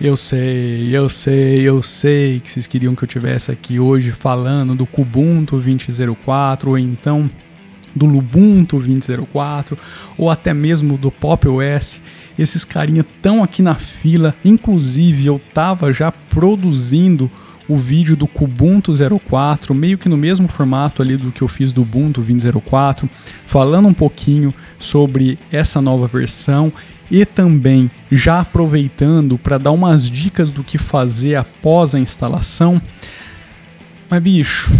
Eu sei, eu sei, eu sei que vocês queriam que eu tivesse aqui hoje falando do Kubuntu 2004 ou então do Lubuntu 2004 ou até mesmo do Pop OS. Esses carinha estão aqui na fila. Inclusive, eu tava já produzindo o vídeo do Kubuntu 04, meio que no mesmo formato ali do que eu fiz do Ubuntu 2004, falando um pouquinho sobre essa nova versão e também já aproveitando para dar umas dicas do que fazer após a instalação. Mas bicho,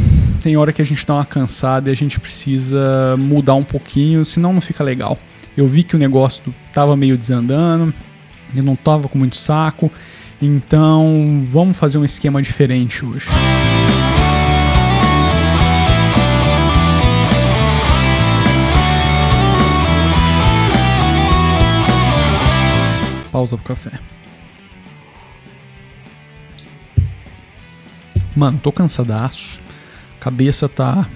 tem hora que a gente dá uma cansada e a gente precisa mudar um pouquinho, senão não fica legal. Eu vi que o negócio tava meio desandando, eu não tava com muito saco, então vamos fazer um esquema diferente hoje. Pausa pro café. Mano, tô cansadaço. Cabeça tá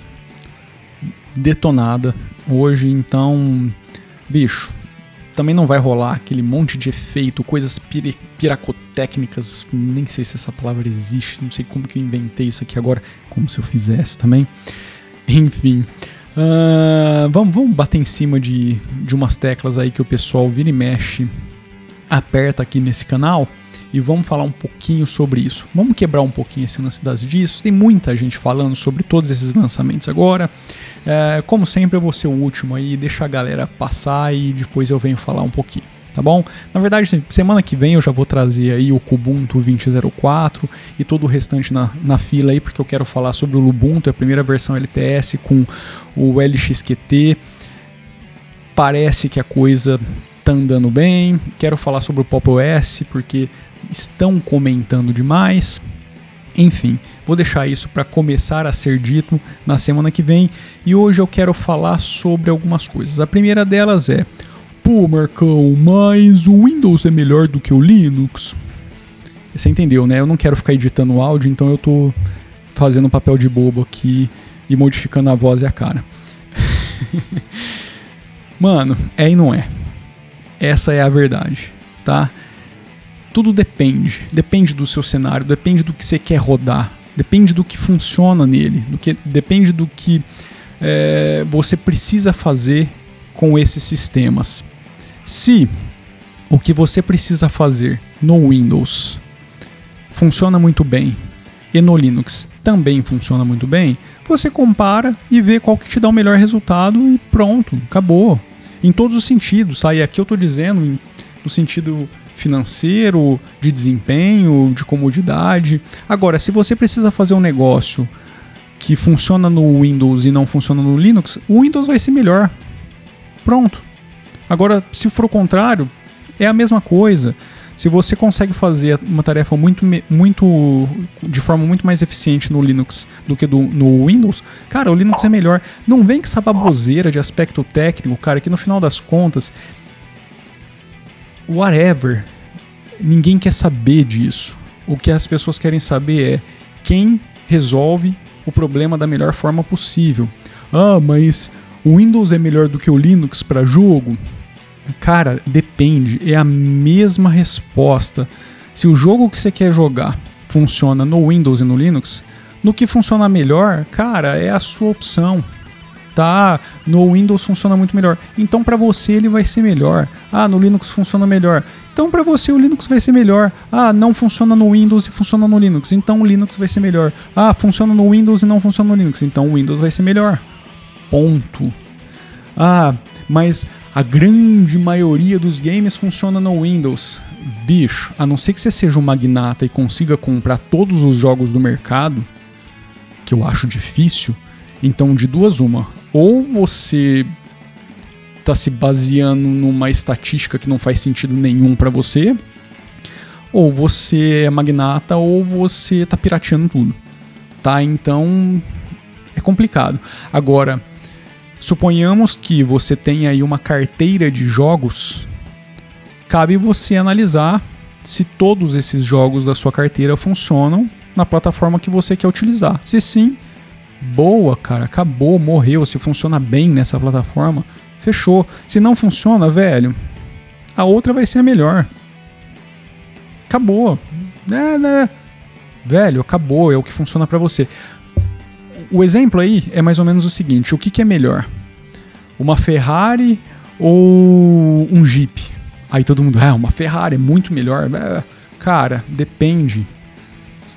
detonada hoje, então, bicho, também não vai rolar aquele monte de efeito, coisas pir piracotécnicas, nem sei se essa palavra existe, não sei como que eu inventei isso aqui agora, como se eu fizesse também. Enfim, uh, vamos, vamos bater em cima de, de umas teclas aí que o pessoal vira e mexe aperta aqui nesse canal e vamos falar um pouquinho sobre isso. Vamos quebrar um pouquinho esse lance das disso. Tem muita gente falando sobre todos esses lançamentos agora. É, como sempre, eu vou ser o último aí, deixa a galera passar e depois eu venho falar um pouquinho. Tá bom? Na verdade, semana que vem eu já vou trazer aí o Kubuntu 2004 e todo o restante na, na fila aí, porque eu quero falar sobre o Ubuntu, a primeira versão LTS com o LXQT. Parece que a coisa tá andando bem. Quero falar sobre o Pop OS porque estão comentando demais. Enfim, vou deixar isso para começar a ser dito na semana que vem. E hoje eu quero falar sobre algumas coisas. A primeira delas é: Pô, Marcão, mas o Windows é melhor do que o Linux? Você entendeu, né? Eu não quero ficar editando o áudio, então eu tô fazendo papel de bobo aqui e modificando a voz e a cara. Mano, é e não é. Essa é a verdade, tá? Tudo depende. Depende do seu cenário, depende do que você quer rodar, depende do que funciona nele, do que, depende do que é, você precisa fazer com esses sistemas. Se o que você precisa fazer no Windows funciona muito bem e no Linux também funciona muito bem, você compara e vê qual que te dá o melhor resultado e pronto, acabou em todos os sentidos, tá? E aqui eu estou dizendo no sentido financeiro, de desempenho, de comodidade. Agora, se você precisa fazer um negócio que funciona no Windows e não funciona no Linux, o Windows vai ser melhor. Pronto. Agora, se for o contrário, é a mesma coisa. Se você consegue fazer uma tarefa muito, muito de forma muito mais eficiente no Linux do que do, no Windows, cara, o Linux é melhor. Não vem com essa baboseira de aspecto técnico, cara, que no final das contas, whatever, ninguém quer saber disso. O que as pessoas querem saber é quem resolve o problema da melhor forma possível. Ah, mas o Windows é melhor do que o Linux para jogo? Cara, depende. É a mesma resposta. Se o jogo que você quer jogar funciona no Windows e no Linux, no que funciona melhor, cara, é a sua opção. Tá, no Windows funciona muito melhor. Então para você ele vai ser melhor. Ah, no Linux funciona melhor. Então para você o Linux vai ser melhor. Ah, não funciona no Windows e funciona no Linux. Então o Linux vai ser melhor. Ah, funciona no Windows e não funciona no Linux. Então o Windows vai ser melhor. Ponto. Ah, mas a grande maioria dos games funciona no Windows. Bicho, a não ser que você seja um magnata e consiga comprar todos os jogos do mercado, que eu acho difícil, então de duas uma. Ou você tá se baseando numa estatística que não faz sentido nenhum para você, ou você é magnata ou você tá pirateando tudo. Tá? Então é complicado. Agora, Suponhamos que você tenha aí uma carteira de jogos, cabe você analisar se todos esses jogos da sua carteira funcionam na plataforma que você quer utilizar. Se sim, boa, cara, acabou, morreu. Se funciona bem nessa plataforma, fechou. Se não funciona, velho, a outra vai ser a melhor. acabou. É, né? Velho, acabou, é o que funciona para você. O exemplo aí é mais ou menos o seguinte: o que, que é melhor? Uma Ferrari ou um Jeep? Aí todo mundo, ah, uma Ferrari é muito melhor. É, cara, depende.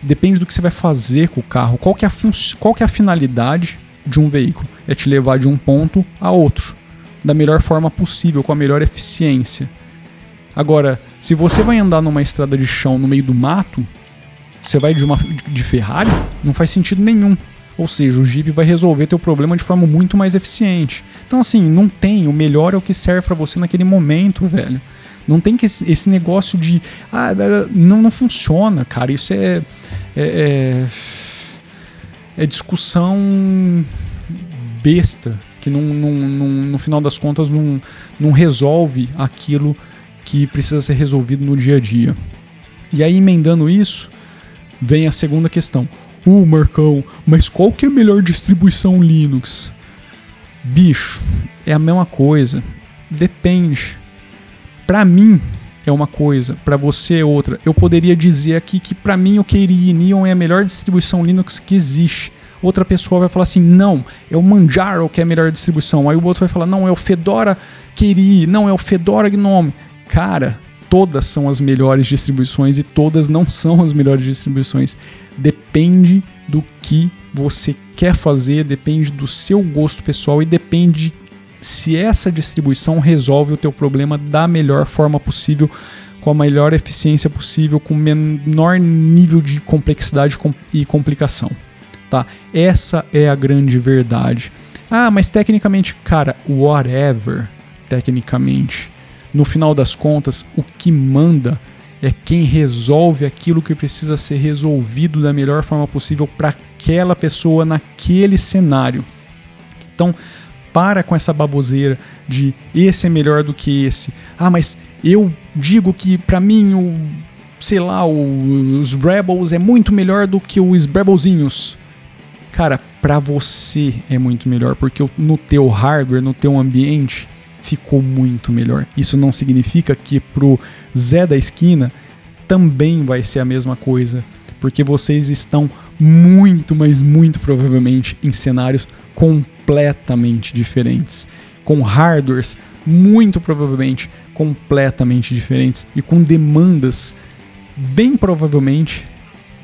Depende do que você vai fazer com o carro. Qual que é a, qual que é a finalidade de um veículo? É te levar de um ponto a outro da melhor forma possível, com a melhor eficiência. Agora, se você vai andar numa estrada de chão no meio do mato, você vai de uma de Ferrari, não faz sentido nenhum. Ou seja, o Jeep vai resolver teu problema de forma muito mais eficiente. Então assim, não tem, o melhor é o que serve para você naquele momento, velho. Não tem que esse negócio de ah, não não funciona, cara. Isso é é, é, é discussão besta que não, não, não, no final das contas não, não resolve aquilo que precisa ser resolvido no dia a dia. E aí, emendando isso, vem a segunda questão. Uh, Marcão, mas qual que é a melhor distribuição Linux? Bicho, é a mesma coisa. Depende. Para mim é uma coisa, para você é outra. Eu poderia dizer aqui que para mim o KDE Neon é a melhor distribuição Linux que existe outra pessoa vai falar assim: não, é o Manjaro que é a melhor distribuição. Aí o outro vai falar: não, é o Fedora Keri, não, é o Fedora Gnome. Cara, todas são as melhores distribuições e todas não são as melhores distribuições. Depende do que você quer fazer, depende do seu gosto pessoal e depende se essa distribuição resolve o teu problema da melhor forma possível, com a melhor eficiência possível, com o menor nível de complexidade e complicação tá? Essa é a grande verdade. Ah, mas tecnicamente, cara, whatever, tecnicamente. No final das contas, o que manda é quem resolve aquilo que precisa ser resolvido da melhor forma possível para aquela pessoa naquele cenário. Então, para com essa baboseira de esse é melhor do que esse. Ah, mas eu digo que para mim o sei lá, os Rebels é muito melhor do que os Rebelzinhos. Cara, para você é muito melhor, porque no teu hardware, no teu ambiente, ficou muito melhor. Isso não significa que pro Zé da esquina também vai ser a mesma coisa, porque vocês estão muito, mas muito provavelmente em cenários completamente diferentes, com hardwares muito provavelmente completamente diferentes e com demandas bem provavelmente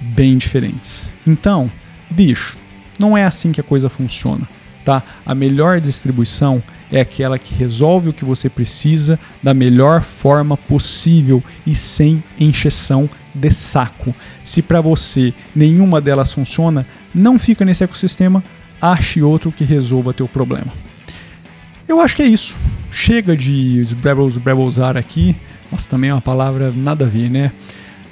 bem diferentes. Então, bicho, não é assim que a coisa funciona. Tá? A melhor distribuição é aquela que resolve o que você precisa da melhor forma possível e sem encheção de saco. Se para você nenhuma delas funciona, não fica nesse ecossistema, ache outro que resolva teu problema. Eu acho que é isso. Chega de Rebels Rebelsar aqui. Nossa, também é uma palavra nada a ver, né?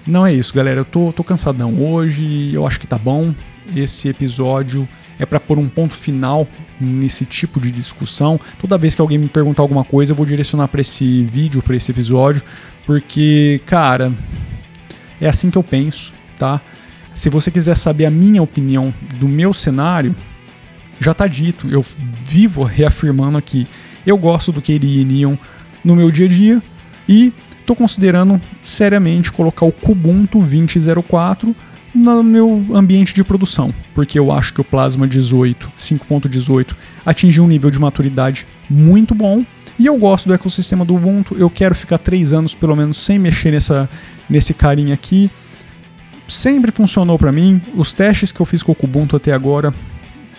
Não é isso, galera. Eu tô, tô cansadão hoje. Eu acho que tá bom esse episódio é para pôr um ponto final nesse tipo de discussão. Toda vez que alguém me perguntar alguma coisa, eu vou direcionar para esse vídeo, para esse episódio, porque, cara, é assim que eu penso, tá? Se você quiser saber a minha opinião do meu cenário, já tá dito. Eu vivo reafirmando aqui. Eu gosto do KDE Neon no meu dia a dia e estou considerando seriamente colocar o Kubuntu 2004 no meu ambiente de produção, porque eu acho que o Plasma 18, 5.18, atingiu um nível de maturidade muito bom e eu gosto do ecossistema do Ubuntu. Eu quero ficar três anos pelo menos sem mexer nessa, nesse carinha aqui. Sempre funcionou para mim. Os testes que eu fiz com o Ubuntu até agora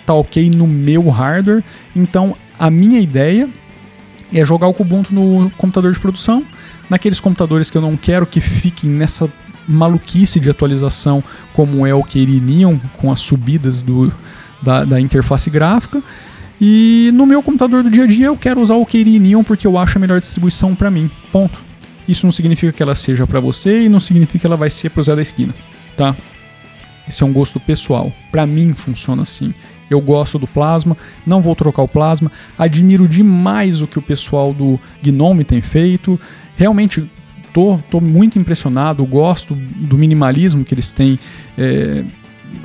tá ok no meu hardware. Então a minha ideia é jogar o Ubuntu no computador de produção, naqueles computadores que eu não quero que fiquem nessa maluquice de atualização como é o Neon, com as subidas do, da, da interface gráfica. E no meu computador do dia a dia eu quero usar o Keri Neon porque eu acho a melhor distribuição para mim. Ponto. Isso não significa que ela seja para você e não significa que ela vai ser pro Zé da esquina, tá? Esse é um gosto pessoal. Para mim funciona assim. Eu gosto do plasma, não vou trocar o plasma. Admiro demais o que o pessoal do Gnome tem feito. Realmente tô, tô muito impressionado, gosto do minimalismo que eles têm é,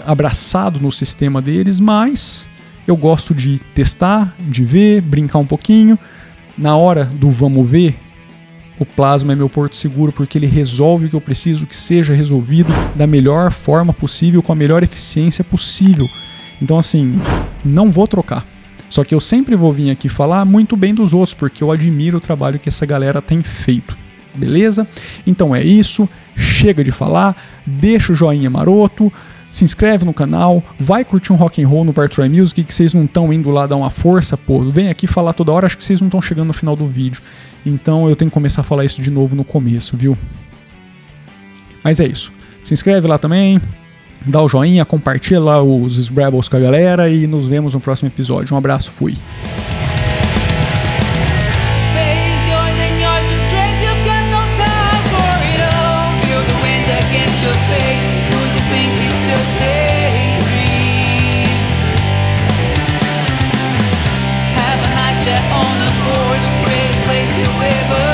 abraçado no sistema deles, mas eu gosto de testar, de ver, brincar um pouquinho. Na hora do vamos ver, o plasma é meu porto seguro porque ele resolve o que eu preciso que seja resolvido da melhor forma possível, com a melhor eficiência possível. Então, assim, não vou trocar. Só que eu sempre vou vir aqui falar muito bem dos outros, porque eu admiro o trabalho que essa galera tem feito. Beleza? Então é isso. Chega de falar. Deixa o joinha maroto se inscreve no canal, vai curtir um rock and roll no Vartroy Music que vocês não estão indo lá dar uma força, pô, vem aqui falar toda hora, acho que vocês não estão chegando no final do vídeo. Então eu tenho que começar a falar isso de novo no começo, viu? Mas é isso. Se inscreve lá também, dá o joinha, compartilha lá os Rebels com a galera e nos vemos no próximo episódio. Um abraço, fui. on a porch, Grace place you ever